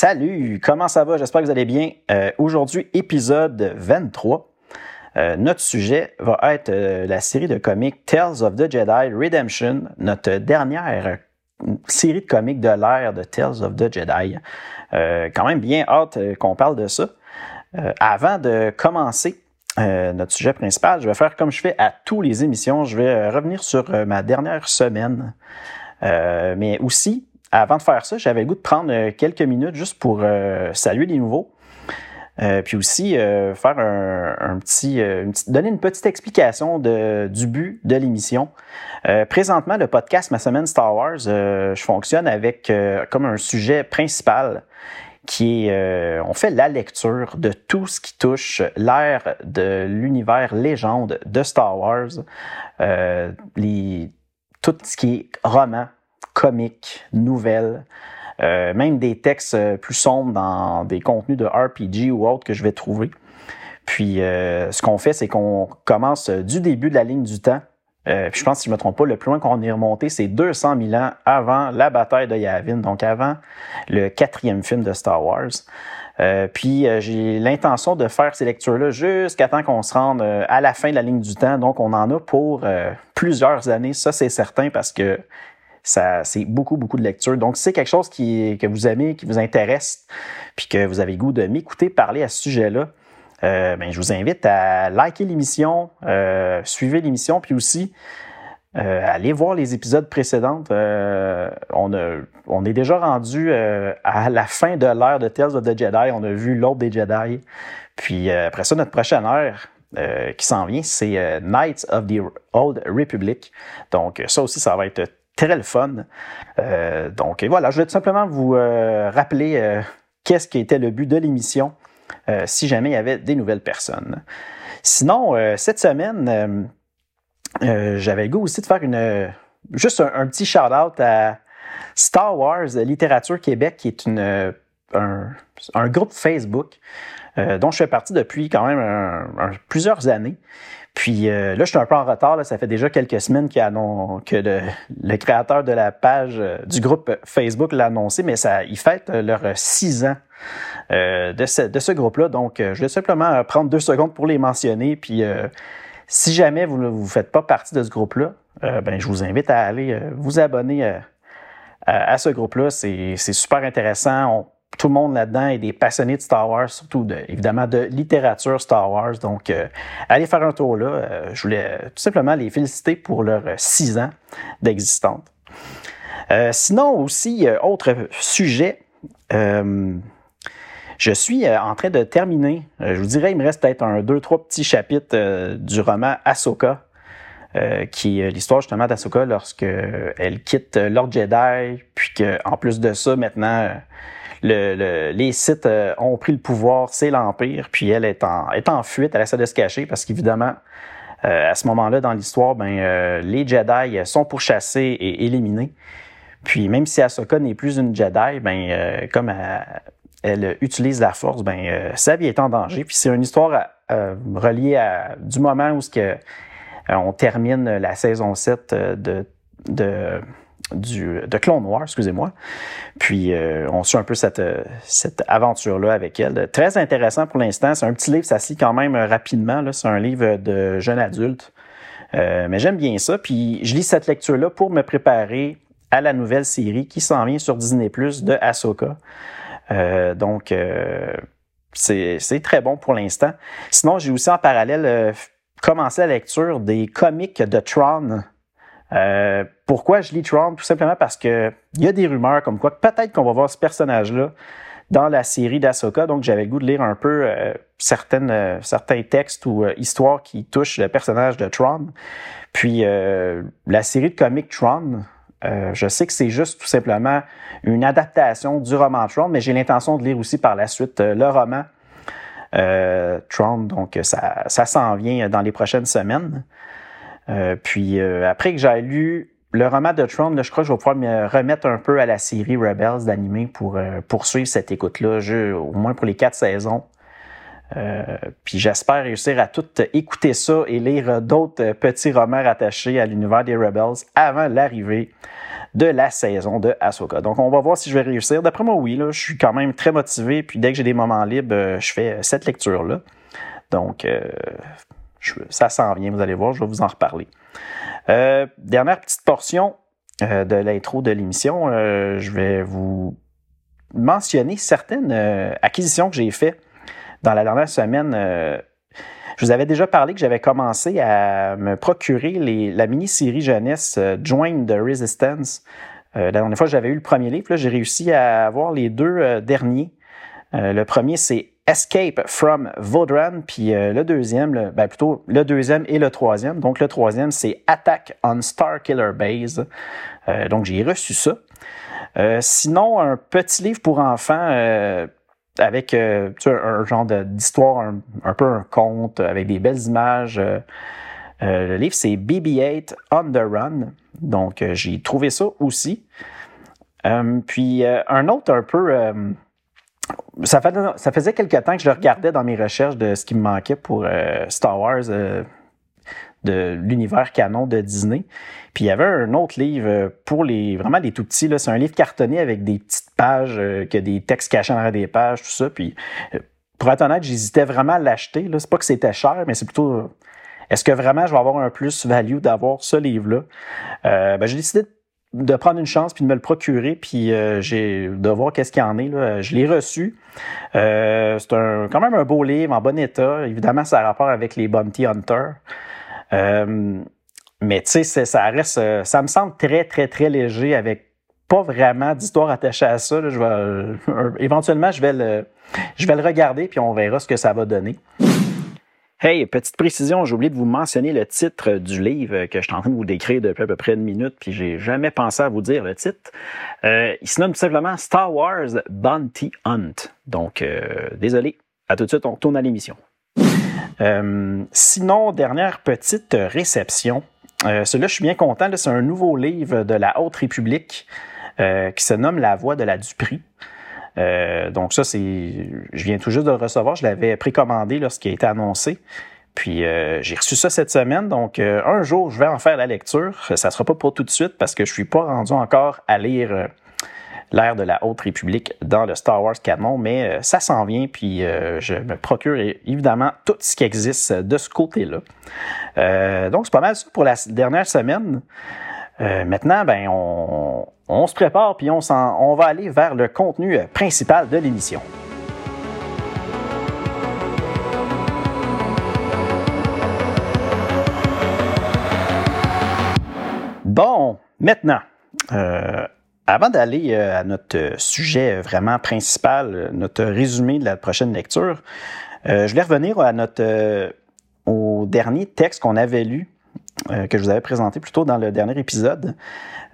Salut! Comment ça va? J'espère que vous allez bien. Euh, Aujourd'hui, épisode 23. Euh, notre sujet va être euh, la série de comics Tales of the Jedi Redemption, notre dernière série de comics de l'ère de Tales of the Jedi. Euh, quand même bien hâte qu'on parle de ça. avant de commencer, notre sujet principal, je vais faire comme je fais à tous les émissions. Je vais revenir sur ma dernière semaine. mais aussi, avant de faire ça, j'avais le goût de prendre euh, quelques minutes juste pour euh, saluer les nouveaux. Euh, puis aussi faire un, petit, donner une petite explication de, du but de l'émission. présentement, le podcast Ma semaine Star Wars, je fonctionne avec comme un sujet principal qui est, on fait la lecture de tout ce qui touche l'ère de l'univers légende de Star Wars, les, tout ce qui est roman, comiques, nouvelles, euh, même des textes euh, plus sombres dans des contenus de RPG ou autres que je vais trouver. Puis euh, ce qu'on fait, c'est qu'on commence du début de la ligne du temps. puis je pense, si je ne me trompe pas, le plus loin qu'on est remonté, c'est 200 000 ans avant la bataille de Yavin, donc avant le quatrième film de Star Wars. puis j'ai l'intention de faire ces lectures-là jusqu'à temps qu'on se rende à la fin de la ligne du temps. Donc on en a pour plusieurs années, ça c'est certain, parce que c'est beaucoup, beaucoup de lecture. Donc, si c'est quelque chose qui, que vous aimez, qui vous intéresse, puis que vous avez le goût de m'écouter parler à ce sujet-là, euh, ben, je vous invite à liker l'émission, euh, suivez l'émission, puis aussi euh, allez voir les épisodes précédents. Euh, on, on est déjà rendu à la fin de l'ère de Tales of the Jedi. On a vu l'ordre des Jedi. Puis après ça, notre prochaine ère, qui s'en vient, c'est Knights of the Old Republic. Donc ça aussi, ça va être très le fun. Euh, donc voilà, je vais tout simplement vous euh, rappeler euh, qu'est-ce qui était le but de l'émission si jamais il y avait des nouvelles personnes. Sinon, cette semaine, j'avais le goût aussi de faire une juste un, petit shout-out à Star Wars Littérature Québec, qui est une, un, groupe Facebook dont je fais partie depuis quand même plusieurs années. Puis euh, là, je suis un peu en retard. Ça fait déjà quelques semaines que le, créateur de la page euh, du groupe Facebook l'a annoncé, mais ça, ils fêtent leurs six ans euh, de ce, groupe-là. Donc, je vais simplement prendre deux secondes pour les mentionner. Puis, si jamais vous ne faites pas partie de ce groupe-là, ben, je vous invite à aller vous abonner à, à ce groupe-là. C'est super intéressant tout le monde là-dedans est des passionnés de Star Wars, surtout de, évidemment de littérature Star Wars. Donc, euh, allez faire un tour là. Euh, je voulais tout simplement les féliciter pour leurs six ans d'existence. Euh, sinon aussi, autre sujet, je suis en train de terminer, je vous dirais, il me reste peut-être un, deux, trois petits chapitres du roman Ahsoka, qui est l'histoire justement d'Ahsoka lorsque elle quitte Lord Jedi, puis qu'en plus de ça, maintenant, le, les sites euh, ont pris le pouvoir, c'est l'Empire, puis elle est en, est en fuite, elle essaie de se cacher parce qu'évidemment, euh, à ce moment-là dans l'histoire, ben, euh, les Jedi sont pourchassés et éliminés. Puis même si Ahsoka n'est plus une Jedi, ben, comme elle, utilise la force, ben, sa vie est en danger. Puis c'est une histoire reliée à, du moment où ce que, on termine la saison 7 de, de du, de Clone Noir, excusez-moi. Puis euh, on suit un peu cette, cette aventure-là avec elle. Très intéressant pour l'instant. C'est un petit livre, ça se quand même rapidement. C'est un livre de jeune adulte. Euh, mais j'aime bien ça. Puis je lis cette lecture-là pour me préparer à la nouvelle série qui s'en vient sur Disney Plus de Ahsoka. Euh, donc c'est très bon pour l'instant. Sinon, j'ai aussi en parallèle commencé la lecture des comics de Tron. Euh, pourquoi je lis Tron? Tout simplement parce que il y a des rumeurs comme quoi peut-être qu'on va voir ce personnage-là dans la série d'Asoka. Donc, j'avais le goût de lire un peu euh, certaines, euh, certains textes ou histoires qui touchent le personnage de Tron. Puis, la série de comics Tron je sais que c'est juste tout simplement une adaptation du roman Tron, mais j'ai l'intention de lire aussi par la suite le roman Tron. Donc, ça, ça s'en vient dans les prochaines semaines. Puis, après que j'ai lu le roman de Tron, je crois que je vais pouvoir me remettre un peu à la série Rebels d'animé pour euh, poursuivre cette écoute-là, au moins pour les quatre saisons. Euh, puis j'espère réussir à tout écouter ça et lire d'autres petits romans rattachés à l'univers des Rebels avant l'arrivée de la saison de Ahsoka. Donc on va voir si je vais réussir. D'après moi, oui, là, je suis quand même très motivé. Puis dès que j'ai des moments libres, euh, je fais cette lecture-là. Donc ça s'en vient, vous allez voir, je vais vous en reparler. Euh, dernière petite portion euh, de l'intro de l'émission, euh, je vais vous mentionner certaines acquisitions que j'ai faites dans la dernière semaine. je vous avais déjà parlé que j'avais commencé à me procurer la mini-série jeunesse Join the Resistance. la dernière fois, j'avais eu le premier livre. J'ai réussi à avoir les deux derniers. le premier, c'est Escape from Vodran, puis euh, le deuxième, ben plutôt le deuxième et le troisième. Donc le troisième, c'est Attack on Star Killer Base. Euh, donc j'ai reçu ça. Euh, sinon, un petit livre pour enfants avec un, genre d'histoire, un, peu un conte avec des belles images. le livre, c'est BB-8 on the Run. Donc j'ai trouvé ça aussi. puis un autre un peu ça, faisait quelque temps que je regardais dans mes recherches de ce qui me manquait pour euh, Star Wars euh, de l'univers canon de Disney. Puis il y avait un autre livre euh, pour les vraiment des tout petits. C'est un livre cartonné avec des petites pages, qui a des textes cachés dans des pages, tout ça. Puis pour être honnête, j'hésitais vraiment à l'acheter. C'est pas que c'était cher, mais c'est plutôt est-ce que vraiment je vais avoir un plus-value d'avoir ce livre-là? ben, j'ai décidé de de prendre une chance puis de me le procurer puis euh, j'ai de voir qu'est-ce qu'il y en est là. Je l'ai reçu. Euh, c'est un, quand même un beau livre en bon état. Évidemment, ça a rapport avec les bounty hunters. Euh, mais tu sais, ça reste, ça me semble très très très léger avec pas vraiment d'histoire attachée à ça. Je vais, éventuellement, je vais le, je vais le regarder puis on verra ce que ça va donner. Hey, petite précision, j'ai oublié de vous mentionner le titre du livre que je suis en train de vous décrire depuis à peu près une minute, puis j'ai jamais pensé à vous dire le titre. Euh, il se nomme tout simplement Star Wars Bounty Hunt. Donc, euh, désolé. À tout de suite, on retourne à l'émission. Euh, sinon, dernière petite réception. Celui-là, je suis bien content. C'est un nouveau livre de la Haute République qui se nomme La Voix de la Duprie. Euh, donc ça, c'est, je viens tout juste de le recevoir. Je l'avais précommandé lorsqu'il a été annoncé. Puis euh, j'ai reçu ça cette semaine, donc euh, un jour je vais en faire la lecture. Ça sera pas pour tout de suite parce que je suis pas rendu encore à lire l'ère de la Haute République dans le Star Wars canon, mais ça s'en vient. Puis je me procure évidemment tout ce qui existe de ce côté-là. donc c'est pas mal ça pour la dernière semaine. Maintenant, ben on, se prépare puis on, on va aller vers le contenu euh, principal de l'émission. Bon, maintenant, euh, avant d'aller euh, à notre sujet vraiment principal, notre résumé de la prochaine lecture, je voulais revenir à notre, au dernier texte qu'on avait lu, que je vous avais présenté plus tôt dans le dernier épisode.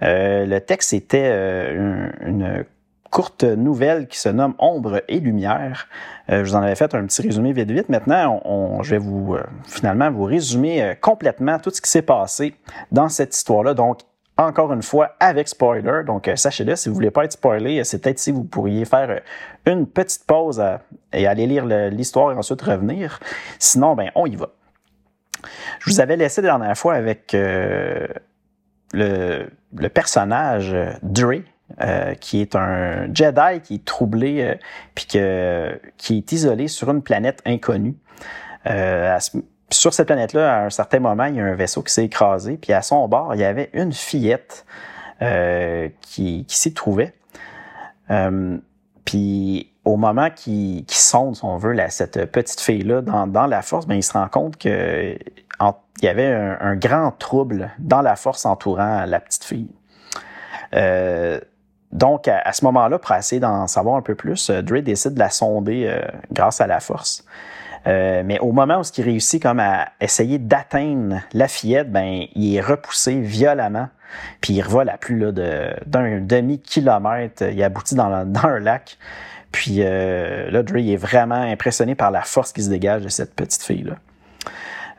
Euh, le texte était euh, une, courte nouvelle qui se nomme Ombre et lumière. Euh, je vous en avais fait un petit résumé vite vite. Maintenant, je vais vous finalement vous résumer complètement tout ce qui s'est passé dans cette histoire-là. Donc, encore une fois, avec spoiler. Donc, sachez-le, si vous voulez pas être spoilé, c'est peut-être si vous pourriez faire une petite pause et aller lire l'histoire et ensuite revenir. Sinon, ben, on y va. Je vous avais laissé la dernière fois avec le, personnage euh, Dre, euh, qui est un Jedi qui est troublé euh, puis qui est isolé sur une planète inconnue. sur cette planète-là, à un certain moment, il y a un vaisseau qui s'est écrasé, puis à son bord, il y avait une fillette qui, qui s'y trouvait. puis au moment qu'il sonde, si on veut, cette petite fille-là dans, la force, ben, il se rend compte que il y avait un, grand trouble dans la force entourant la petite fille. Euh, donc, à, ce moment-là, pour essayer d'en savoir un peu plus, euh, Dre décide de la sonder euh, grâce à la force. mais au moment où il réussit comme à essayer d'atteindre la fillette, ben il est repoussé violemment, puis il revole à plus d'un demi-kilomètre. Il aboutit dans un lac. Puis là, Dre est vraiment impressionné par la force qui se dégage de cette petite fille-là.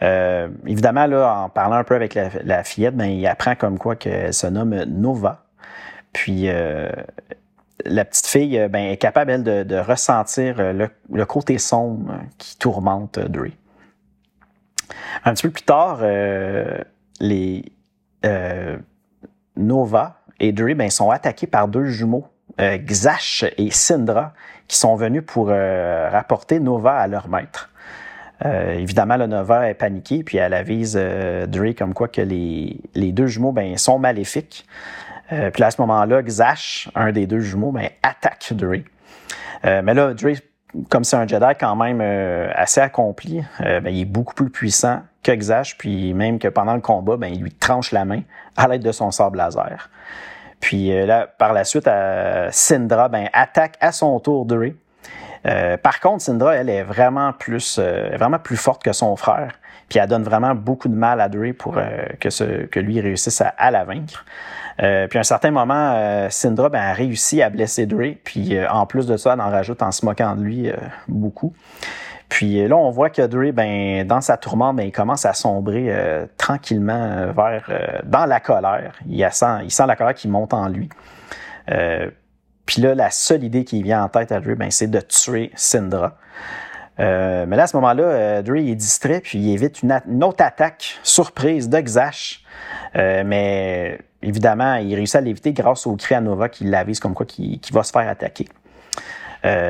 Euh, évidemment, en parlant un peu avec la, fillette, ben, il apprend comme quoi qu'elle se nomme Nova. Puis euh, la petite fille ben, est capable, de, ressentir le, côté sombre qui tourmente Dre. Un petit peu plus tard, euh, les Nova et Dre ben, sont attaqués par deux jumeaux, Xash et Syndra, qui sont venus pour rapporter Nova à leur maître. Euh, évidemment, la Nova est paniquée, puis elle avise euh, Dre comme quoi que les, les deux jumeaux ben, sont maléfiques. Euh, puis à ce moment-là, Xash, un des deux jumeaux, ben, attaque Dre. mais là, Dre, comme c'est un Jedi quand même assez accompli, ben, il est beaucoup plus puissant que Xash, puis même que pendant le combat, ben, il lui tranche la main à l'aide de son sable laser. Puis là, par la suite, Syndra ben, attaque à son tour Dre. Euh, par contre, Syndra, elle est vraiment plus, euh, vraiment plus forte que son frère. Puis elle donne vraiment beaucoup de mal à Dre pour euh, que, ce, que lui réussisse à, la vaincre. puis à un certain moment, Syndra ben, a réussi à blesser Dre. Puis en plus de ça, elle en rajoute en se moquant de lui beaucoup. Puis là, on voit que Dre, ben, dans sa tourmente, ben, il commence à sombrer tranquillement vers dans la colère. Il, sent, il sent la colère qui monte en lui. Puis là, la seule idée qui vient en tête à Dre, ben, c'est de tuer Syndra. Euh, mais là, à ce moment-là, euh, Dre est distrait, puis il évite une, autre attaque surprise de Xash. Euh, mais évidemment, il réussit à l'éviter grâce au cri à Nova qui l'avise comme quoi qui, va se faire attaquer.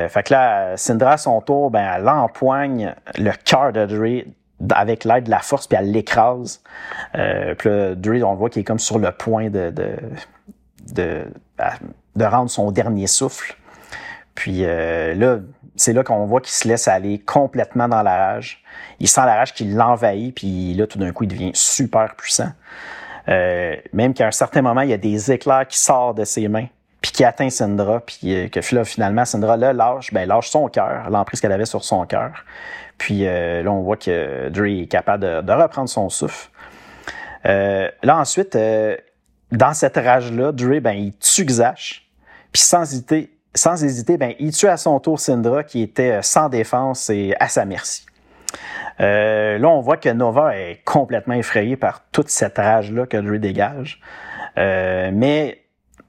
Fait que là, Syndra, à son tour, ben, elle empoigne le cœur de Dre avec l'aide de la force, puis elle l'écrase. puis là, Dre, on voit qu'il est comme sur le point de, de de rendre son dernier souffle. Puis euh, là, c'est là qu'on voit qu'il se laisse aller complètement dans la rage. Il sent la rage qui l'envahit, puis là, tout d'un coup, il devient super puissant. Euh, même qu'à un certain moment, il y a des éclairs qui sortent de ses mains, puis qui atteint Syndra, puis euh, que là, finalement, Syndra, là, lâche, ben, lâche son cœur, l'emprise qu'elle avait sur son cœur. Puis là, on voit que Dre est capable de, reprendre son souffle. là, ensuite, dans cette rage-là, Dre, ben, il tue Xash, puis sans hésiter, sans hésiter ben, il tue à son tour Syndra qui était euh, sans défense et à sa merci. Euh, là, on voit que Nova est complètement effrayé par toute cette rage-là que Dre dégage. Euh, mais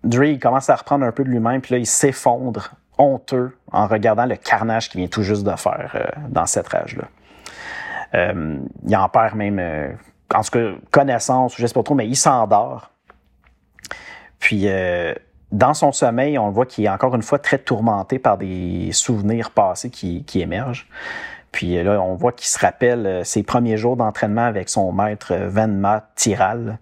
Dre commence à reprendre un peu de lui-même, puis là, il s'effondre honteux en regardant le carnage qu'il vient tout juste de faire dans cette rage-là. il en perd même, en tout cas, connaissance, je sais pas trop, mais il s'endort. Puis dans son sommeil, on voit qu'il est encore une fois très tourmenté par des souvenirs passés qui, émergent. Puis euh, là, on voit qu'il se rappelle euh, ses premiers jours d'entraînement avec son maître euh, Venma Tiral.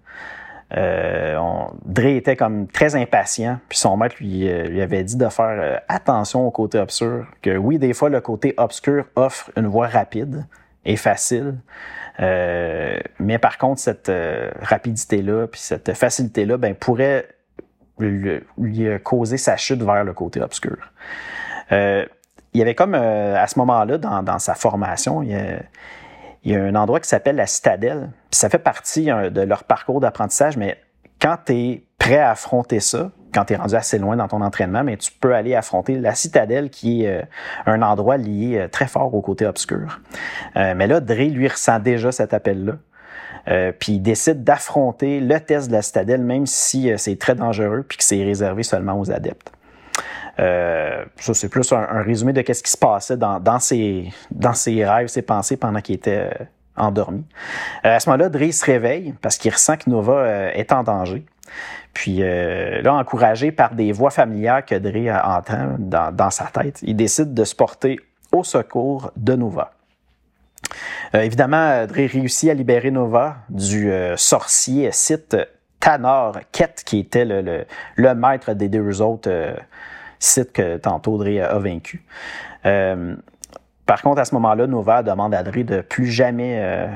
Euh, Dre était comme très impatient, puis son maître lui, lui avait dit de faire attention au côté obscur, que oui, des fois, le côté obscur offre une voie rapide et facile, mais par contre, cette rapidité-là, puis cette facilité-là, ben, pourrait lui, a causé sa chute vers le côté obscur. Euh, il y avait comme euh, à ce moment-là, dans, sa formation, il y, a, un endroit qui s'appelle la citadelle. ça fait partie hein, de leur parcours d'apprentissage, mais quand tu es prêt à affronter ça, quand tu es rendu assez loin dans ton entraînement, mais tu peux aller affronter la citadelle qui est euh, un endroit lié très fort au côté obscur. mais là, Dre, lui, ressent déjà cet appel-là. Euh, puis il décide d'affronter le test de la citadelle, même si euh, c'est très dangereux puis que c'est réservé seulement aux adeptes. Euh, ça, c'est plus un, résumé de ce qui se passait dans, ses, dans ses rêves, ses pensées pendant qu'il était endormi. à ce moment-là, Dre se réveille parce qu'il ressent que Nova est en danger. Puis là, encouragé par des voix familières que Dre entend dans, sa tête, il décide de se porter au secours de Nova. Euh, évidemment, Dre réussit à libérer Nova du euh, sorcier Sith Tanor Ket, qui était le, le, maître des deux autres euh, Sith que tantôt Dre a, vaincu. par contre, à ce moment-là, Nova demande à Dre de plus jamais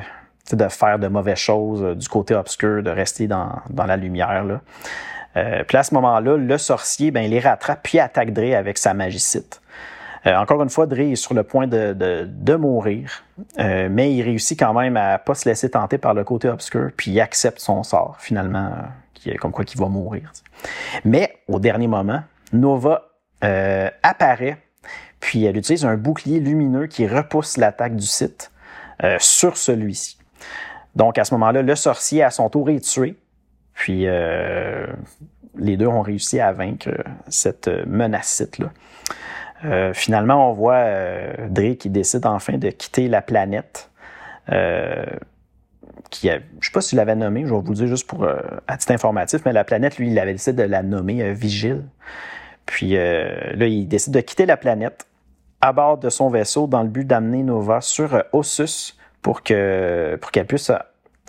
de faire de mauvaises choses du côté obscur, de rester dans, la lumière. Là. puis à ce moment-là, le sorcier, ben, les rattrape puis attaque Dre avec sa magie Sith. encore une fois, Dre est sur le point de, mourir, mais il réussit quand même à pas se laisser tenter par le côté obscur, puis il accepte son sort finalement, qui, comme quoi qu'il va mourir. Mais au dernier moment, Nova apparaît, puis elle utilise un bouclier lumineux qui repousse l'attaque du site sur celui-ci. Donc à ce moment-là, le sorcier à son tour est tué, puis les deux ont réussi à vaincre cette menace-là. Euh, finalement, on voit euh, Drake qui décide enfin de quitter la planète. Euh, qui je ne sais pas s'il l'avait nommé, je vais vous le dire juste pour à titre informatif, mais la planète, lui, il avait décidé de la nommer Vigile. Puis là, il décide de quitter la planète à bord de son vaisseau dans le but d'amener Nova sur Ossus pour que pour qu'elle puisse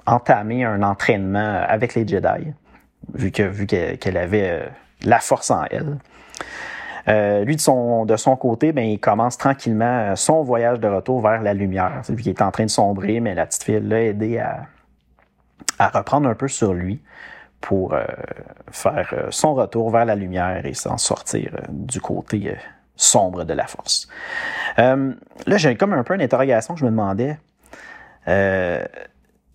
entamer un entraînement avec les Jedi, vu que vu qu'elle avait la force en elle. Euh, lui, de son, côté, ben, il commence tranquillement son voyage de retour vers la lumière. Lui qui est en train de sombrer, mais la petite fille l'a aidé à reprendre un peu sur lui pour euh, faire euh, son retour vers la lumière et s'en sortir du côté sombre de la force. là, j'ai comme un peu une interrogation je me demandais.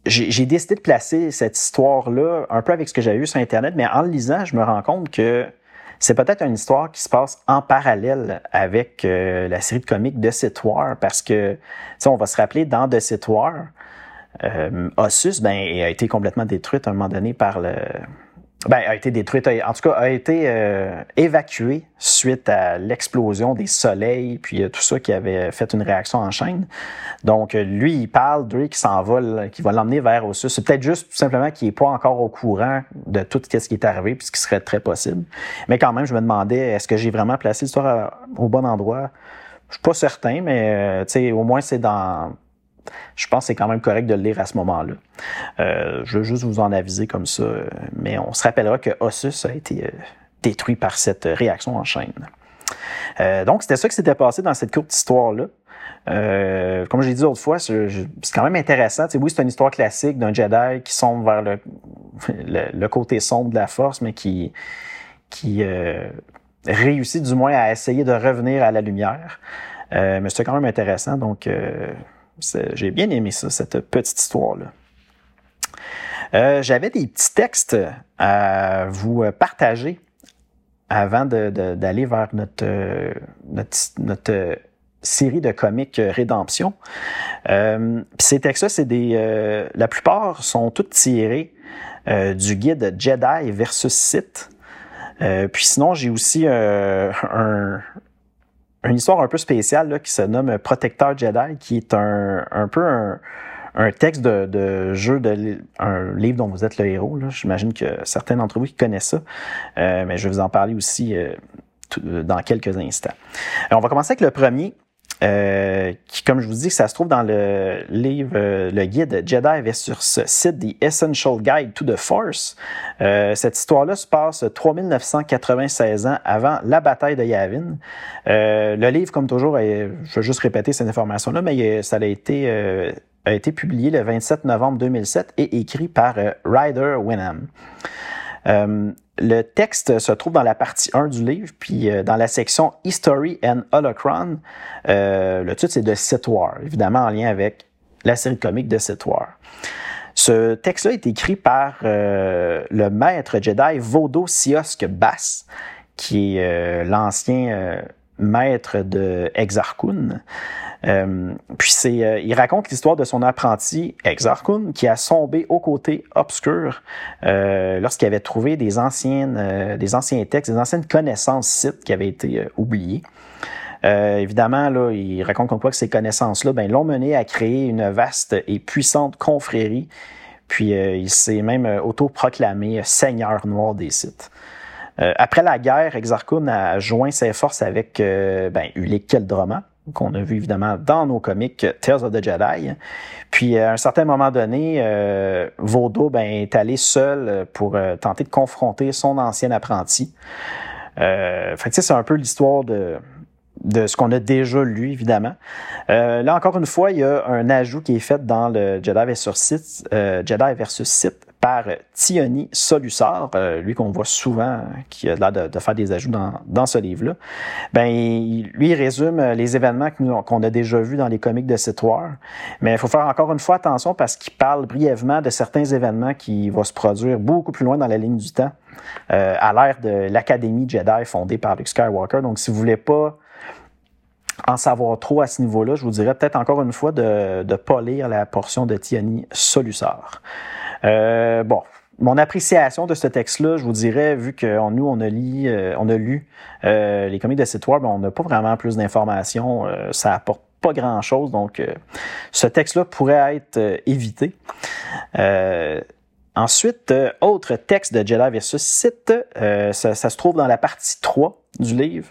j'ai décidé de placer cette histoire-là un peu avec ce que j'avais vu sur Internet, mais en le lisant, je me rends compte que c'est peut-être une histoire qui se passe en parallèle avec euh, la série de comics de Sith War, parce que, on va se rappeler, dans The Sith War, euh, Ossus ben, a été complètement détruite à un moment donné par le, ben, a été détruite, en tout cas a été euh, évacuée suite à l'explosion des soleils, puis euh, tout ça qui avait fait une réaction en chaîne. Donc euh, lui, il parle, Drake qui s'envole, qui va l'emmener vers Ossus. C'est peut-être juste tout simplement qu'il n'est pas encore au courant de tout ce qui est arrivé, puis ce qui serait très possible. Mais quand même, je me demandais, est-ce que j'ai vraiment placé l'histoire au bon endroit? Je suis pas certain, mais au moins c'est dans je pense que c'est quand même correct de le lire à ce moment-là. Euh, je veux juste vous en aviser comme ça, mais on se rappellera que Ossus a été euh, détruit par cette réaction en chaîne. Euh, donc, c'était ça qui s'était passé dans cette courte histoire-là. comme je l'ai dit autrefois, c'est quand même intéressant. oui, c'est une histoire classique d'un Jedi qui sombre vers le, côté sombre de la Force, mais qui, qui réussit du moins à essayer de revenir à la lumière. mais c'était quand même intéressant, donc j'ai bien aimé ça, cette petite histoire-là. Euh, j'avais des petits textes à vous partager avant d'aller vers notre, notre, série de comics Rédemption. Euh, ces textes-là, c'est des. Euh, la plupart sont tous tirés du guide Jedi versus Sith. puis sinon, j'ai aussi un, une histoire un peu spéciale là, qui se nomme Protecteur Jedi, qui est un, un peu un, un texte de, de, jeu, de, un livre dont vous êtes le héros. J'imagine que certains d'entre vous connaissent ça, euh, mais je vais vous en parler aussi euh, dans quelques instants. on va commencer avec le premier. Euh, qui, comme je vous dis, ça se trouve dans le livre, euh, le guide Jedi versus Sith, The Essential Guide to the Force. Euh, cette histoire-là se passe 3996 ans avant la bataille de Yavin. le livre, comme toujours, je vais juste répéter cette information-là, mais ça a été, a été publié le 27 novembre 2007 et écrit par Ryder Winham. Le texte se trouve dans la partie 1 du livre, puis euh, dans la section History and Holocron, euh, le titre c'est de Sith War, évidemment en lien avec la série comique de Sith War. Ce texte-là est écrit par euh, le maître Jedi Vodo Siosk Bass, qui est l'ancien maître de Exarchun. Euh, puis c'est, euh, il raconte l'histoire de son apprenti Exarchun qui a sombé au côté obscur euh, lorsqu'il avait trouvé des anciennes, des anciens textes, des anciennes connaissances sites qui avaient été oubliées. évidemment, là, il raconte comme quoi que ces connaissances-là ben, l'ont mené à créer une vaste et puissante confrérie. Puis il s'est même autoproclamé seigneur noir des sites. Après la guerre, Exarchun a joint ses forces avec ben, Ulick Keldroma, qu'on a vu évidemment dans nos comics Tales of the Jedi. Puis à un certain moment donné, euh, Vaudo ben, est allé seul pour euh, tenter de confronter son ancien apprenti. Euh, fait c'est un peu l'histoire de, de ce qu'on a déjà lu, évidemment. là, encore une fois, il y a un ajout qui est fait dans le Jedi versus Sith, Jedi versus Sith par Tioni Solusar, euh, lui qu'on voit souvent, qui a l'air de, faire des ajouts dans, dans ce livre-là. Ben, lui, il résume les événements qu'on a déjà vus dans les comics de cette War. Mais il faut faire encore une fois attention parce qu'il parle brièvement de certains événements qui vont se produire beaucoup plus loin dans la ligne du temps, euh, à l'ère de l'Académie Jedi fondée par Luke Skywalker. Donc, si vous voulez pas en savoir trop à ce niveau-là, je vous dirais peut-être encore une fois de ne pas lire la portion de Tiani Solusar. Euh, bon, mon appréciation de ce texte-là, je vous dirais, vu que nous, on a, euh, on a lu euh, les comics de site web, on n'a pas vraiment plus d'informations. Euh, ça apporte pas grand-chose. Donc, ce texte-là pourrait être évité. ensuite, autre texte de Jedi versus Sith, ça, ça, se trouve dans la partie 3 du livre.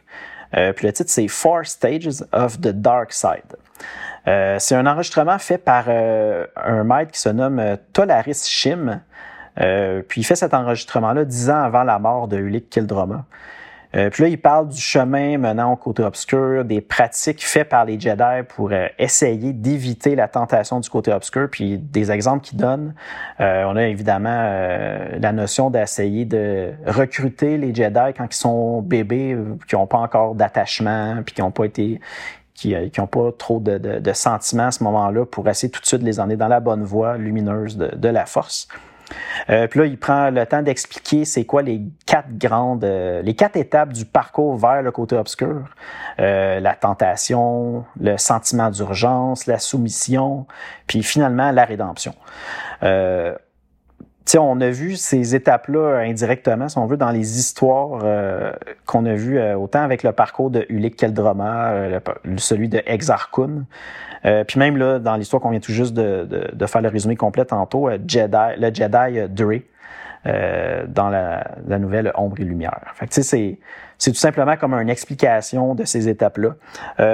puis le titre, c'est Four Stages of the Dark Side. Euh, c'est un enregistrement fait par euh, un maître qui se nomme euh, Tolaris Shim. puis il fait cet enregistrement-là dix ans avant la mort de Ulick Kildroma. puis là, il parle du chemin menant au côté obscur, des pratiques faites par les Jedi pour essayer d'éviter la tentation du côté obscur, puis des exemples qu'il donne. on a évidemment la notion d'essayer de recruter les Jedi quand ils sont bébés, qui n'ont pas encore d'attachement, puis qui n'ont pas été qui n'ont euh, pas trop de, de, sentiments à ce moment-là pour essayer tout de suite de les emmener dans la bonne voie lumineuse de, de la force. Euh, puis là, il prend le temps d'expliquer c'est quoi les quatre grandes, euh, les quatre étapes du parcours vers le côté obscur. Euh, la tentation, le sentiment d'urgence, la soumission, puis finalement la rédemption. Euh, on a vu ces étapes-là indirectement, si on veut, dans les histoires euh, qu'on a vues, euh, autant avec le parcours de Ulick Keldroma, euh, celui de Exarchun, puis même là, dans l'histoire qu'on vient tout juste de, de, faire le résumé complet tantôt, le Jedi Dre, dans la, la, nouvelle Ombre et Lumière. Fait que, c'est, c'est tout simplement comme une explication de ces étapes-là.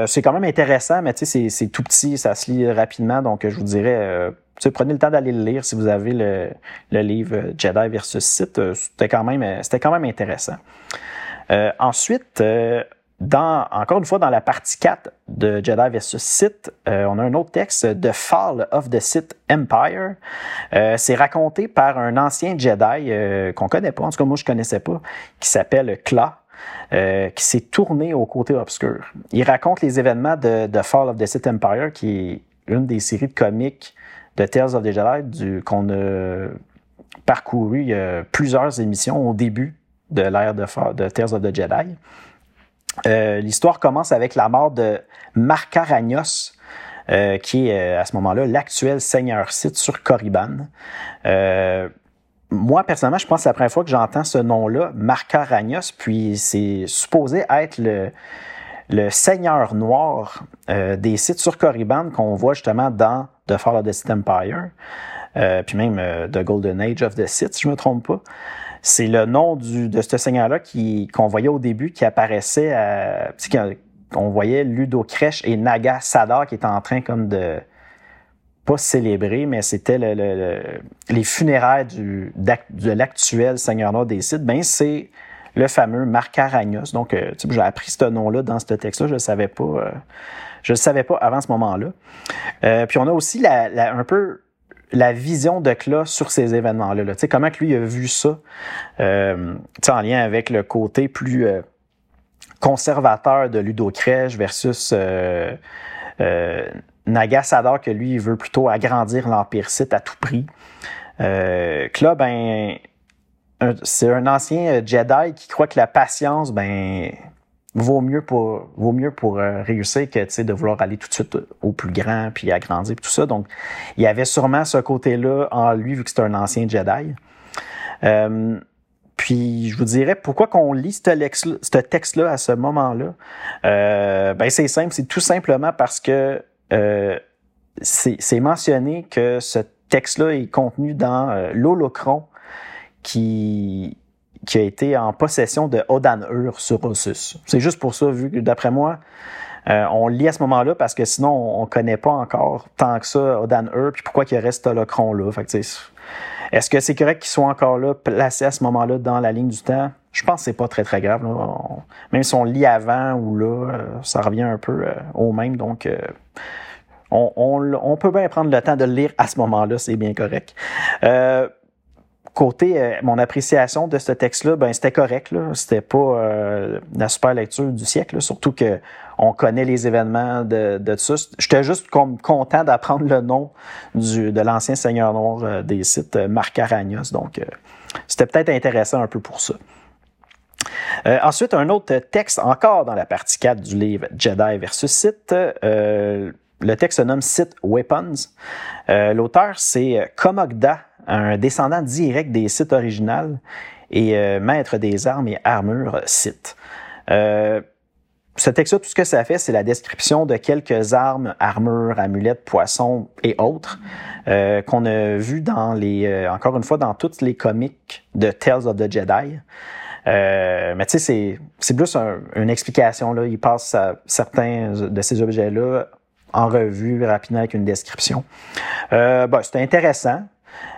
c'est quand même intéressant, mais c'est, c'est tout petit, ça se lit rapidement, donc je vous dirais prenez le temps d'aller le lire si vous avez le, livre Jedi versus Sith. Euh, c'était quand même, euh, c'était quand même intéressant. Euh, ensuite, euh, dans, encore une fois, dans la partie 4 de Jedi versus Sith, euh, on a un autre texte, The Fall of the Sith Empire. Euh, c'est raconté par un ancien Jedi euh, qu'on connaît pas, en tout cas moi je connaissais pas, qui s'appelle Kla. qui s'est tourné au côté obscur. Il raconte les événements de The Fall of the Sith Empire, qui est une des séries de comics de Tales of the Jedi qu'on a parcouru il y a plusieurs émissions au début de l'ère de, de, Tales of the Jedi. Euh, L'histoire commence avec la mort de Marcaragnos, euh, qui est euh, à ce moment-là l'actuel seigneur Sith sur Korriban. Euh, moi, personnellement, je pense que c'est la première fois que j'entends ce nom-là, Marcaragnos, puis c'est supposé être le, le seigneur noir euh, des sites sur Corriban qu'on voit justement dans The Fall of the Sith Empire, euh, puis même euh, The Golden Age of the Sith, si je me trompe pas. C'est le nom de ce seigneur-là qu'on voyait au début, qui apparaissait à... On voyait Ludo Kresh et Naga Sadar qui étaient en train comme de pas célébrer, mais c'était le, les funérailles de l'actuel seigneur noir des sites. Ben c'est le fameux Marc Aragnos. Donc, euh, j'ai appris ce nom-là dans ce texte-là. Je ne savais pas. Euh, je le savais pas avant ce moment-là. Euh, puis on a aussi la, un peu la vision de Cla sur ces événements-là. Là. Comment que lui a vu ça euh, en lien avec le côté plus euh, conservateur de Ludo Crèche versus euh, Naga Sadar que lui il veut plutôt agrandir l'Empire Sith à tout prix. Euh, Cla, ben, c'est un ancien euh, Jedi qui croit que la patience, ben, vaut mieux pour vaut mieux pour euh, réussir que tu sais de vouloir aller tout de suite au plus grand puis agrandir puis tout ça. Donc il y avait sûrement ce côté-là en lui vu que c'est un ancien Jedi. Euh, puis je vous dirais pourquoi qu'on lit ce texte-là à ce moment-là? Euh, ben c'est simple. C'est tout simplement parce que euh, c'est mentionné que ce texte-là est contenu dans euh, l'holocron qui, a été en possession de Odan-Ur sur Ossus. C'est juste pour ça, vu que d'après moi, euh, on lit à ce moment-là parce que sinon, on ne connaît pas encore tant que ça Odan-Ur, puis pourquoi il reste holocron-là. est-ce que c'est correct qu'il soit encore là, placé à ce moment-là dans la ligne du temps? Je pense que c'est pas très, très grave. même si on lit avant ou là, euh, ça revient un peu euh, au même. Donc, on, on, on, peut bien prendre le temps de le lire à ce moment-là, c'est bien correct. Côté, mon appréciation de ce texte-là, ben c'était correct. Là. C'était pas la super lecture du siècle, surtout que on connaît les événements de, de ça. J'étais juste content d'apprendre le nom du, de l'ancien seigneur noir des sites, Marc Aragnos. Donc, c'était peut-être intéressant un peu pour ça. Euh, ensuite, un autre texte encore dans la partie 4 du livre Jedi versus Sith. Euh, le texte se nomme Sith Weapons. Euh, l'auteur, c'est Komogda, un descendant direct des Sith originales et maître des armes et armures Sith. ce texte-là, tout ce que ça fait, c'est la description de quelques armes, armures, amulettes, poissons et autres qu'on a vu dans les, encore une fois, dans toutes les comics de Tales of the Jedi. Euh, mais tu sais, c'est plus une explication. Là. Il passe certains de ces objets-là en revue rapidement avec une description. Euh, bon, c'est intéressant,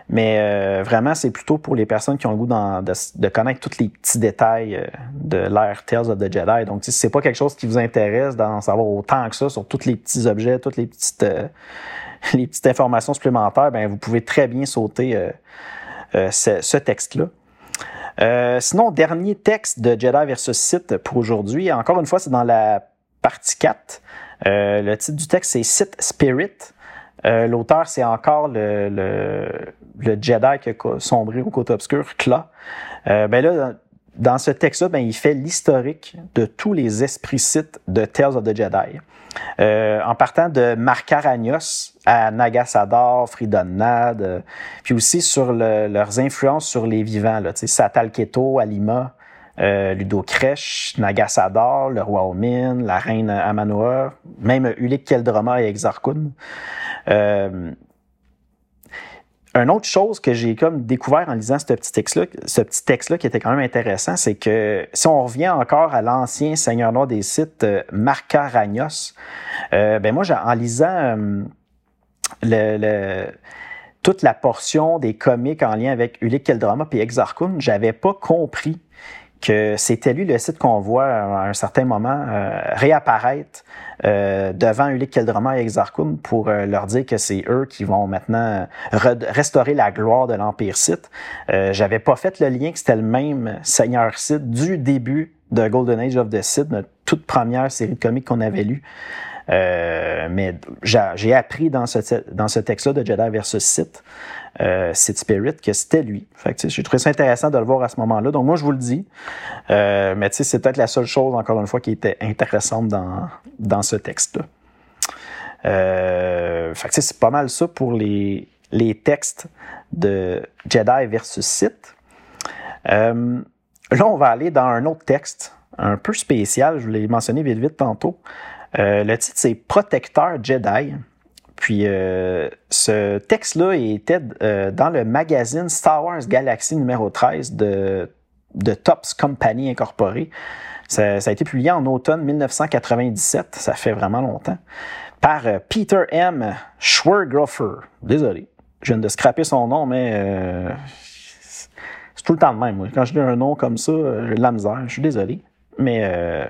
mais euh, vraiment, c'est plutôt pour les personnes qui ont le goût de, connaître tous les petits détails euh, de l'ère Tales of the Jedi. Donc, si c'est pas quelque chose qui vous intéresse d'en savoir autant que ça sur tous les petits objets, toutes les petites, petites informations supplémentaires, ben vous pouvez très bien sauter ce, ce texte-là. Euh, sinon, dernier texte de Jedi versus Sith pour aujourd'hui. Encore une fois, c'est dans la partie 4. Euh, le titre du texte, c'est Sith Spirit. Euh, l'auteur, c'est encore le, le, le, Jedi qui a sombré au côté obscur, Kla. ben là, dans ce texte-là, ben, il fait l'historique de tous les esprits Sith de Tales of the Jedi. Euh, en partant de Marcaragnos à Nagasador, Fridonnad, euh, puis aussi sur leurs influences sur les vivants, là, Satalketo, Alima, euh, Ludo Kresh, Nagasador, le roi Omin, la reine Amanoa, même Ulik Keldroma et Exarkun. Euh, une autre chose que j'ai découvert en lisant ce petit texte-là, ce qui était quand même intéressant, c'est que si on revient encore à l'ancien seigneur noir des sites, euh, Marca Ragnos, euh, ben moi, en lisant toute la portion des comics en lien avec Ulik Keldrama et Exarchun, j'avais pas compris que c'était lui le site qu'on voit à un certain moment euh, réapparaître euh, devant Ulik Keldrama et Exarchun pour euh, leur dire que c'est eux qui vont maintenant restaurer la gloire de l'Empire Sith. J'avais pas fait le lien que c'était le même Seigneur Sith du début de Golden Age of the Sith, notre toute première série de comics qu'on avait lu. mais j'ai appris dans ce, texte-là de Jedi versus Sith euh, Spirit, que c'était lui. J'ai trouvé ça intéressant de le voir à ce moment-là. Donc moi, je vous le dis. Euh, mais c'est peut-être la seule chose, encore une fois, qui était intéressante dans, dans ce texte-là. Euh, fait c'est pas mal ça pour les, les textes de Jedi versus Sith. Euh, là, on va aller dans un autre texte un peu spécial. Je l'ai mentionné vite vite tantôt. Euh, le titre, c'est Protecteur Jedi. Puis euh, ce texte-là était euh, dans le magazine Star Wars Galaxy numéro 13 de, de Tops Company Incorporé. Ça, a été publié en automne 1997, ça fait vraiment longtemps, par Peter M. Schwergroffer. Désolé, je viens de scraper son nom, mais c'est tout le temps le même. Quand je dis un nom comme ça, j'ai de la misère, je suis désolé. Mais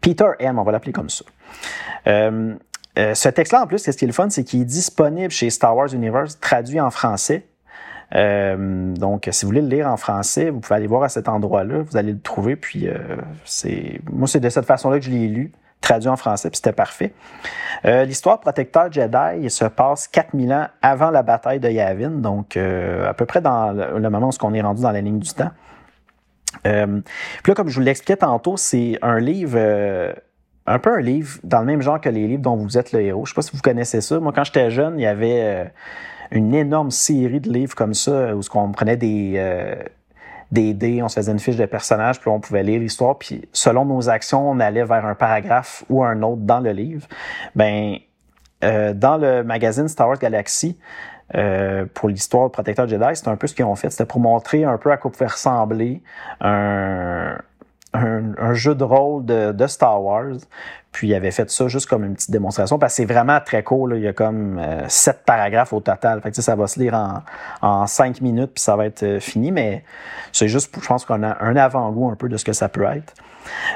Peter M, on va l'appeler comme ça. Euh, ce texte-là, en plus, ce qui est le fun, c'est qu'il est disponible chez Star Wars Universe, traduit en français. Euh, donc, si vous voulez le lire en français, vous pouvez aller voir à cet endroit-là, vous allez le trouver. Puis, euh, c'est moi, c'est de cette façon-là que je l'ai lu, traduit en français, puis c'était parfait. L'histoire Protecteur Jedi se passe 4000 ans avant la bataille de Yavin, donc à peu près dans le, moment où on est rendu dans la ligne du temps. puis là, comme je vous l'expliquais tantôt, c'est un livre un peu un livre dans le même genre que les livres dont vous êtes le héros. Je sais pas si vous connaissez ça. Moi, quand j'étais jeune, il y avait euh, une énorme série de livres comme ça où on prenait des, euh, des dés, on se faisait une fiche de personnage, puis on pouvait lire l'histoire, puis selon nos actions, on allait vers un paragraphe ou un autre dans le livre. Ben, euh, dans le magazine Star Wars Galaxy, pour l'histoire de Protecteur Jedi, c'est un peu ce qu'ils ont fait. C'était pour montrer un peu à quoi pouvait ressembler un, un, un jeu de rôle de, Star Wars. Puis il avait fait ça juste comme une petite démonstration parce que c'est vraiment très court. Il y a comme euh, sept paragraphes au total. Fait que, ça va se lire en, en cinq minutes puis ça va être euh, fini. Mais c'est juste, je pense qu'on a un avant-goût un peu de ce que ça peut être.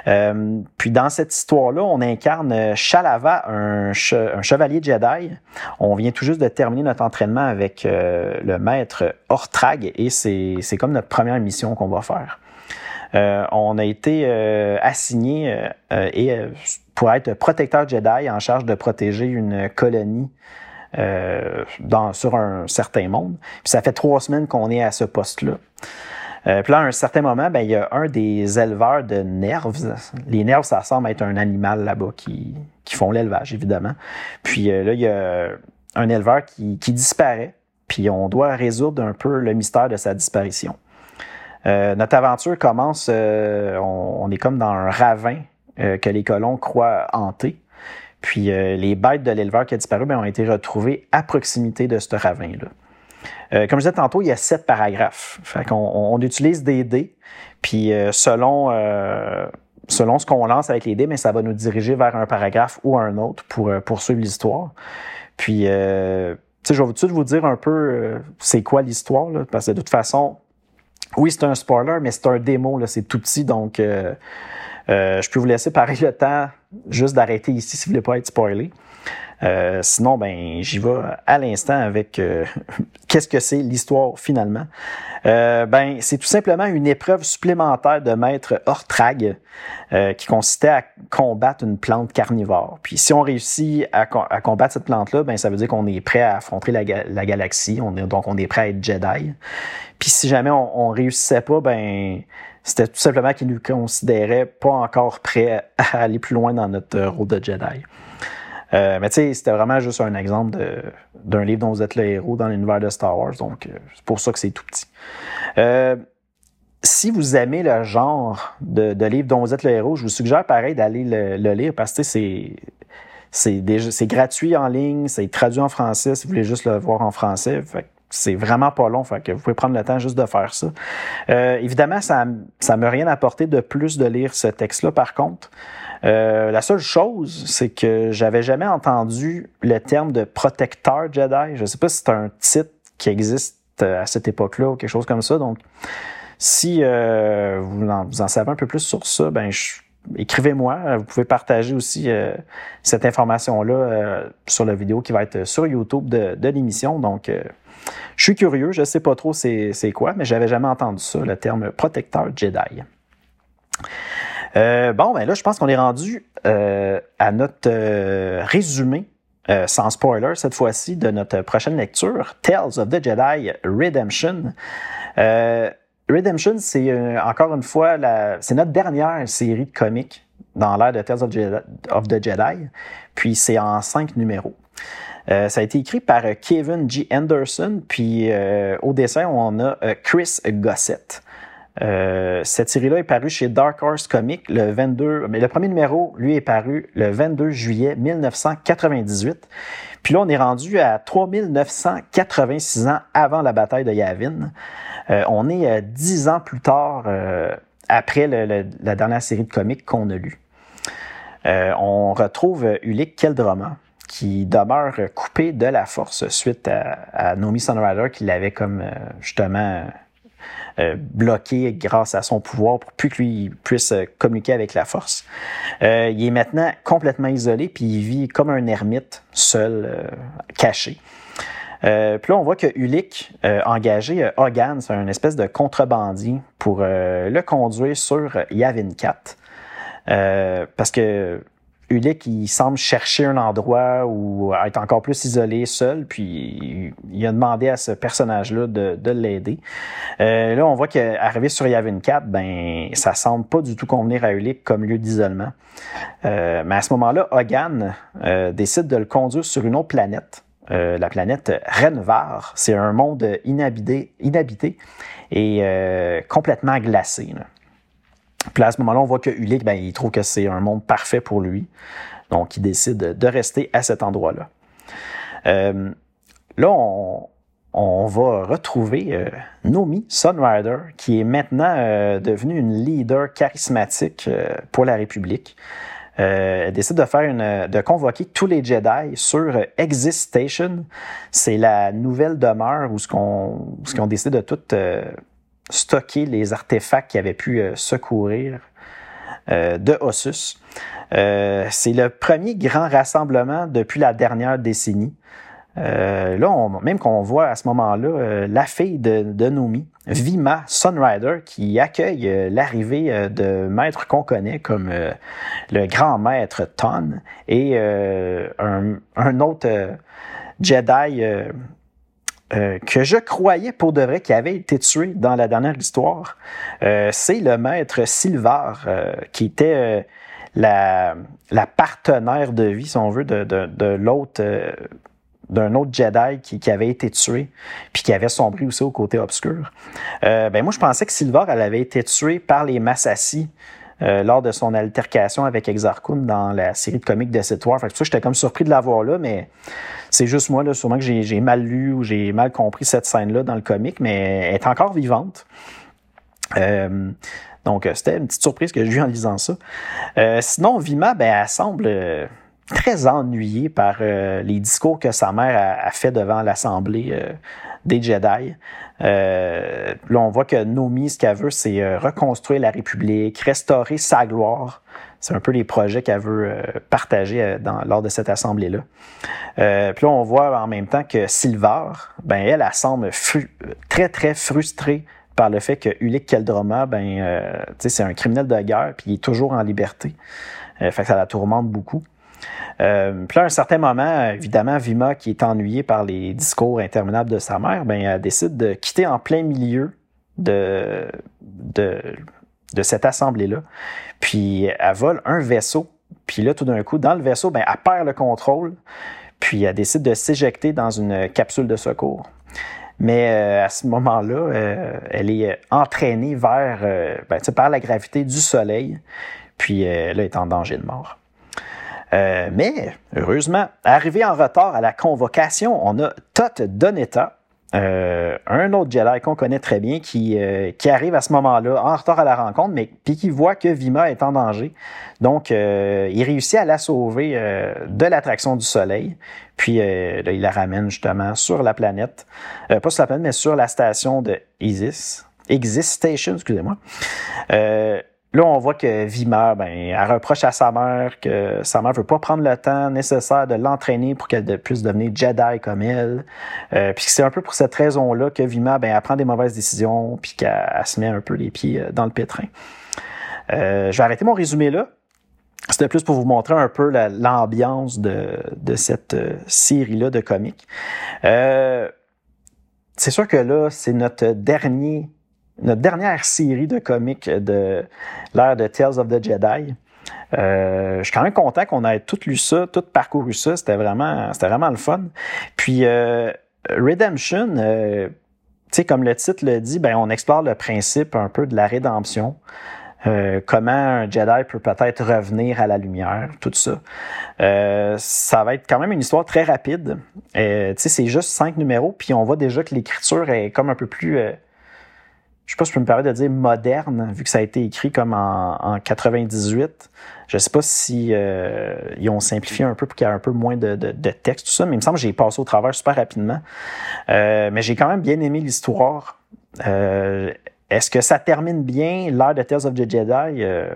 Euh, puis dans cette histoire-là, on incarne Shalava, un, chevalier Jedi. On vient tout juste de terminer notre entraînement avec le maître Ortrag et c'est comme notre première mission qu'on va faire. Euh, on a été euh, assigné euh, pour être protecteur Jedi en charge de protéger une colonie sur un certain monde. Puis ça fait trois semaines qu'on est à ce poste-là. puis là, à un certain moment, ben, il y a un des éleveurs de nerfs. Les nerfs, ça semble être un animal là-bas qui, qui font l'élevage, évidemment. Puis là, il y a un éleveur qui disparaît. Puis on doit résoudre un peu le mystère de sa disparition. Euh, notre aventure commence, euh, on, est comme dans un ravin euh, que les colons croient hanter. Puis les bêtes de l'éleveur qui a disparu ben, ont été retrouvées à proximité de ce ravin-là. comme je disais tantôt, il y a sept paragraphes. Fait qu'on on utilise des dés, puis selon, selon ce qu'on lance avec les dés, mais ça va nous diriger vers un paragraphe ou un autre pour poursuivre l'histoire. Puis, je vais tout de vous dire un peu c'est quoi l'histoire, parce que de toute façon, oui, c'est un spoiler, mais c'est un démo, là, c'est tout petit, donc euh, euh, je peux vous laisser pareil le temps juste d'arrêter ici si vous voulez pas être spoilé. Euh, sinon, ben, j'y vais à l'instant avec qu'est-ce que c'est l'histoire finalement? ben, c'est tout simplement une épreuve supplémentaire de maître Ortrag qui consistait à combattre une plante carnivore. Puis si on réussit à, combattre cette plante-là, ben, ça veut dire qu'on est prêt à affronter la, la galaxie. Donc on est prêt à être Jedi. Puis si jamais on, réussissait pas, ben c'était tout simplement qu'ils nous considéraient pas encore prêts à aller plus loin dans notre rôle de Jedi. Euh, mais tu sais, c'était vraiment juste un exemple d'un livre dont vous êtes le héros dans l'univers de Star Wars, donc euh, c'est pour ça que c'est tout petit. Euh, si vous aimez le genre de, de, livre dont vous êtes le héros, je vous suggère pareil d'aller le, lire parce que c'est c'est gratuit en ligne, c'est traduit en français si vous voulez juste le voir en français. C'est vraiment pas long, fait que vous pouvez prendre le temps juste de faire ça. Euh, évidemment, ça ne m'a rien apporté de plus de lire ce texte-là, par contre. Euh, la seule chose, c'est que j'avais jamais entendu le terme de protecteur Jedi. Je ne sais pas si c'est un titre qui existe euh, à cette époque-là ou quelque chose comme ça. Donc, si vous en, vous, en, savez un peu plus sur ça, ben écrivez-moi. Vous pouvez partager aussi cette information-là sur la vidéo qui va être sur YouTube de, de l'émission. Donc, je suis curieux, je ne sais pas trop c'est quoi, mais j'avais jamais entendu ça, le terme protecteur Jedi. Euh, bon, ben là, je pense qu'on est rendu euh, à notre euh, résumé, sans spoiler cette fois-ci, de notre prochaine lecture, Tales of the Jedi Redemption. Redemption, c'est encore une fois, c'est notre dernière série de comics dans l'ère de Tales of, the Jedi, puis c'est en cinq numéros. Euh, ça a été écrit par euh, Kevin G. Anderson, puis euh, au dessin, on a Chris Gossett. Cette série-là est parue chez Dark Horse Comics le 22, mais le premier numéro, lui, est paru le 22 juillet 1998. Puis là, on est rendu à 3986 ans avant la bataille de Yavin. on est dix ans plus tard après la dernière série de comics qu'on a lue. on retrouve Ulick Keldroma, qui demeure coupé de la force suite à, à Nomi Sunrider qui l'avait comme euh, justement euh, bloqué grâce à son pouvoir pour plus qu'il puisse euh, communiquer avec la force. il est maintenant complètement isolé puis il vit comme un ermite seul, caché. puis là, on voit que Ulick a engagé Hogan, c'est un espèce de contrebandier, pour le conduire sur Yavin 4. parce que Ulick, il semble chercher un endroit où être encore plus isolé, seul, puis il a demandé à ce personnage-là de, de l'aider. Euh, là, on voit qu'arriver sur Yavin 4, ben, ça semble pas du tout convenir à Ulick comme lieu d'isolement. Euh, mais à ce moment-là, Hogan euh, décide de le conduire sur une autre planète, euh, la planète Renvar. C'est un monde inhabité, inhabité et euh, complètement glacé. Là. Puis à ce moment-là, on voit que Ulick, ben, il trouve que c'est un monde parfait pour lui. Donc, il décide de rester à cet endroit-là. Euh, là, on, va retrouver euh, Nomi Sunrider, qui est maintenant euh, devenue une leader charismatique pour la République. elle décide de faire une, de convoquer tous les Jedi sur Exist Station. C'est la nouvelle demeure où ce qu'on, ce qu'on décide de tout stocker les artefacts qui avaient pu secourir de Ossus. c'est le premier grand rassemblement depuis la dernière décennie. Euh, là, on, même qu'on voit à ce moment-là euh, la fille de, de Nomi, Vima Sunrider, qui accueille euh, l'arrivée de maîtres qu'on connaît comme le grand maître Ton et un, autre Jedi que je croyais pour de vrai qui avait été tué dans la dernière histoire. C'est le maître Silvar, qui était la, partenaire de vie, si on veut, de, de, d'un autre Jedi qui, avait été tué, puis qui avait sombré aussi au côté obscur. Euh, ben moi, je pensais que Silvar, avait été tuée par les Massassi euh, lors de son altercation avec Exarchun dans la série de comics de cette War. Fait que ça, j'étais comme surpris de la voir là, mais c'est juste moi, là, sûrement que j'ai mal lu ou j'ai mal compris cette scène-là dans le comic, mais elle est encore vivante. Euh, donc, c'était une petite surprise que j'ai eue en lisant ça. sinon, Vima, ben, elle semble très ennuyé par euh, les discours que sa mère a, fait devant l'Assemblée euh, des Jedi. Euh, là, on voit que Nomi, ce qu'elle veut, c'est reconstruire la République, restaurer sa gloire. C'est un peu les projets qu'elle veut partager dans, lors de cette assemblée-là. puis là, on voit en même temps que Silvar, ben elle, elle semble très, très frustrée par le fait que Ulick Keldroma, ben, c'est un criminel de guerre, puis il est toujours en liberté. fait que ça la tourmente beaucoup. Euh, puis là, à un certain moment, évidemment, Vima, qui est ennuyée par les discours interminables de sa mère, ben, elle décide de quitter en plein milieu de, de, cette assemblée-là. Puis elle vole un vaisseau. Puis là, tout d'un coup, dans le vaisseau, ben, elle perd le contrôle. Puis elle décide de s'éjecter dans une capsule de secours. Mais euh, à ce moment-là, euh, elle est entraînée vers, ben, par la gravité du Soleil. Puis elle est en danger de mort. Euh, mais, heureusement, arrivé en retard à la convocation, on a Tot Donetta, euh, un autre Jedi qu'on connaît très bien, qui, euh, qui arrive à ce moment-là, en retard à la rencontre, mais puis qui voit que Vima est en danger. Donc, il réussit à la sauver de l'attraction du Soleil. Puis, là, il la ramène justement sur la planète. pas sur la planète, mais sur la station de Isis. Exist Station, excusez-moi. Là, on voit que Vimer, ben, elle reproche à sa mère que sa mère veut pas prendre le temps nécessaire de l'entraîner pour qu'elle puisse devenir Jedi comme elle. Euh, puis c'est un peu pour cette raison-là que Vimer, ben, elle prend des mauvaises décisions puis qu'elle se met un peu les pieds euh, dans le pétrin. Euh, je vais arrêter mon résumé là. C'était plus pour vous montrer un peu l'ambiance de, de, cette euh, série-là de comics. Euh, c'est sûr que là, c'est notre dernier notre dernière série de comics de l'ère de Tales of the Jedi. Euh, je suis quand même content qu'on ait tout lu ça, tout parcouru ça. C'était vraiment, c'était vraiment le fun. Puis euh, Redemption, euh, tu sais, comme le titre le dit, ben on explore le principe un peu de la rédemption. Euh, comment un Jedi peut peut-être revenir à la lumière, tout ça. Euh, ça va être quand même une histoire très rapide. Euh, c'est juste cinq numéros, puis on voit déjà que l'écriture est comme un peu plus je sais pas si je peux me permettre de dire moderne, vu que ça a été écrit comme en, en 98. Je sais pas si euh, ils ont simplifié un peu pour qu'il y ait un peu moins de, de, texte, tout ça, mais il me semble que j'ai passé au travers super rapidement. Euh, mais j'ai quand même bien aimé l'histoire. Euh, Est-ce que ça termine bien l'ère de Tales of the Jedi? Euh,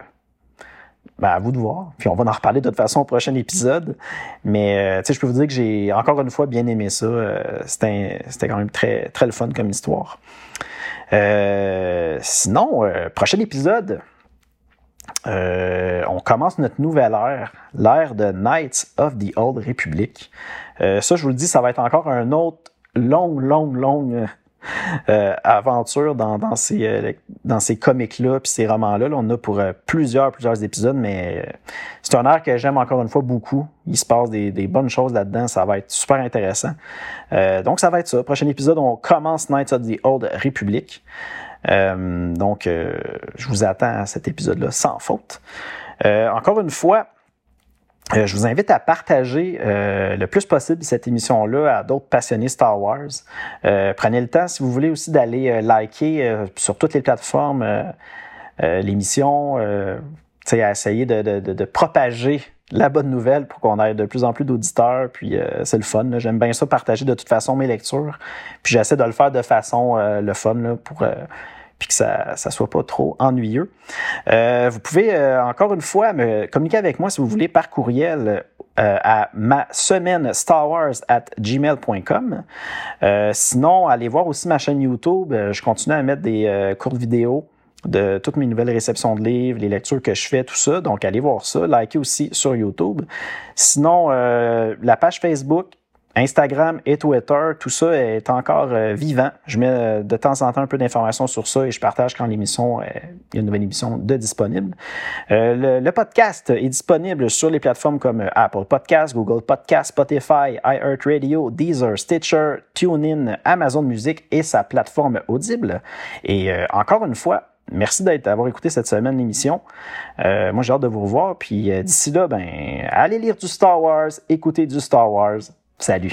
ben, à vous de voir. Puis on va en reparler de toute façon au prochain épisode. Mais euh, je peux vous dire que j'ai encore une fois bien aimé ça. Euh, c'était quand même très, très le fun comme histoire. Euh, sinon, euh, prochain épisode, euh, on commence notre nouvelle ère, l'ère de Knights of the Old Republic. ça, je vous le dis, ça va être encore un autre long, long, long euh, aventure dans, dans ces, euh, dans ces comics-là puis ces romans-là. Là, on a pour euh, plusieurs, plusieurs épisodes, mais c'est un art que j'aime encore une fois beaucoup. Il se passe des, des bonnes choses là-dedans. Ça va être super intéressant. donc, ça va être ça. Prochain épisode, on commence Knights of the Old Republic. donc, je vous attends à cet épisode-là sans faute. encore une fois, Euh, je vous invite à partager euh, le plus possible cette émission-là à d'autres passionnés Star Wars. Euh, prenez le temps, si vous voulez, aussi d'aller liker sur toutes les plateformes l'émission, à essayer de, de, de, propager la bonne nouvelle pour qu'on ait de plus en plus d'auditeurs. Puis c'est le fun. J'aime bien ça, partager de toute façon mes lectures. Puis j'essaie de le faire de façon le fun là, pour puis que ça ne soit pas trop ennuyeux. Euh, vous pouvez euh, encore une fois me communiquer avec moi si vous voulez par courriel euh, à ma semaine Star Wars at gmail.com. sinon, allez voir aussi ma chaîne YouTube. Je continue à mettre des courtes vidéos de toutes mes nouvelles réceptions de livres, les lectures que je fais, tout ça. Donc, allez voir ça. Likez aussi sur YouTube. Sinon, la page Facebook, Instagram et Twitter, tout ça est encore euh, vivant. Je mets euh, de temps en temps un peu d'informations sur ça et je partage quand l'émission, il y a une nouvelle émission de disponible. Euh, le, podcast est disponible sur les plateformes comme Apple Podcast, Google Podcast, Spotify, iHeartRadio, Deezer, Stitcher, TuneIn, Amazon Music et sa plateforme Audible. Et encore une fois, Merci d'avoir écouté cette semaine l'émission. moi, j'ai hâte de vous revoir. Puis d'ici là, ben, allez lire du Star Wars, écoutez du Star Wars. Salut